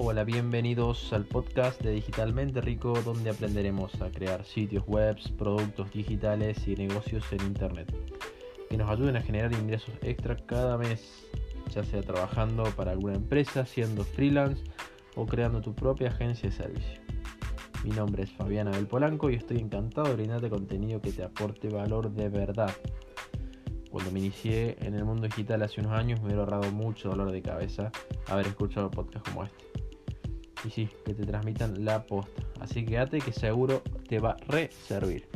Hola, bienvenidos al podcast de Digitalmente Rico, donde aprenderemos a crear sitios web, productos digitales y negocios en Internet que nos ayuden a generar ingresos extra cada mes, ya sea trabajando para alguna empresa, siendo freelance o creando tu propia agencia de servicio. Mi nombre es Fabiana del Polanco y estoy encantado de brindarte contenido que te aporte valor de verdad. Cuando me inicié en el mundo digital hace unos años me hubiera ahorrado mucho dolor de cabeza haber escuchado podcasts como este y sí, que te transmitan la posta. Así que quédate que seguro te va a re servir.